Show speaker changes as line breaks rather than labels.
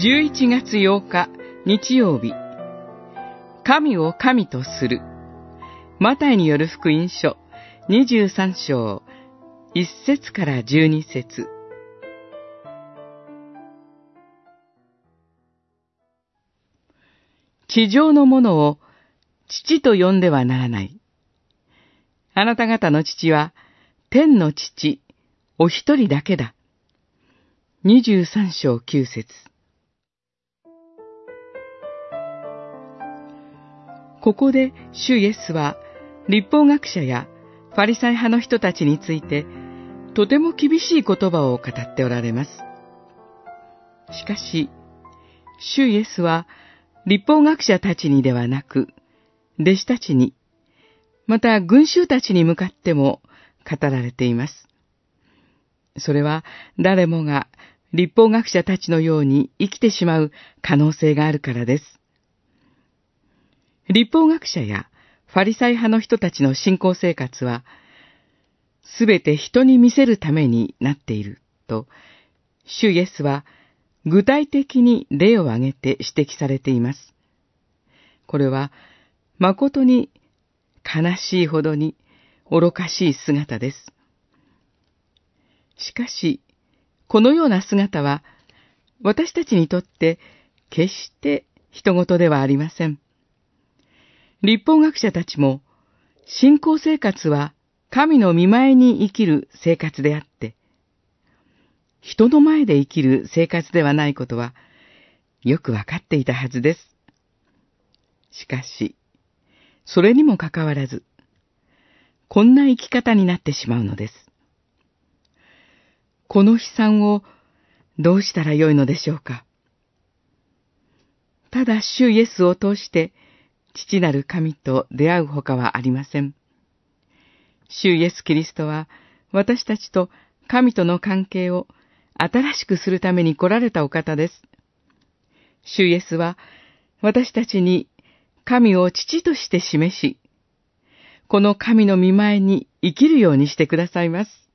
11月8日日曜日。神を神とする。マタイによる福音書。23章。1節から12節。地上のものを父と呼んではならない。あなた方の父は天の父、お一人だけだ。23章9節。ここで主イエスは立法学者やファリサイ派の人たちについてとても厳しい言葉を語っておられます。しかし、主イエスは立法学者たちにではなく、弟子たちに、また群衆たちに向かっても語られています。それは誰もが立法学者たちのように生きてしまう可能性があるからです。立法学者やファリサイ派の人たちの信仰生活は、すべて人に見せるためになっていると、主イエスは具体的に例を挙げて指摘されています。これは誠に悲しいほどに愚かしい姿です。しかし、このような姿は私たちにとって決して人事ではありません。立法学者たちも信仰生活は神の見前に生きる生活であって、人の前で生きる生活ではないことはよくわかっていたはずです。しかし、それにもかかわらず、こんな生き方になってしまうのです。この悲惨をどうしたらよいのでしょうか。ただ主イエスを通して父なる神と出会うほかはありません。主イエス・キリストは私たちと神との関係を新しくするために来られたお方です。主イエスは私たちに神を父として示し、この神の見前に生きるようにしてくださいます。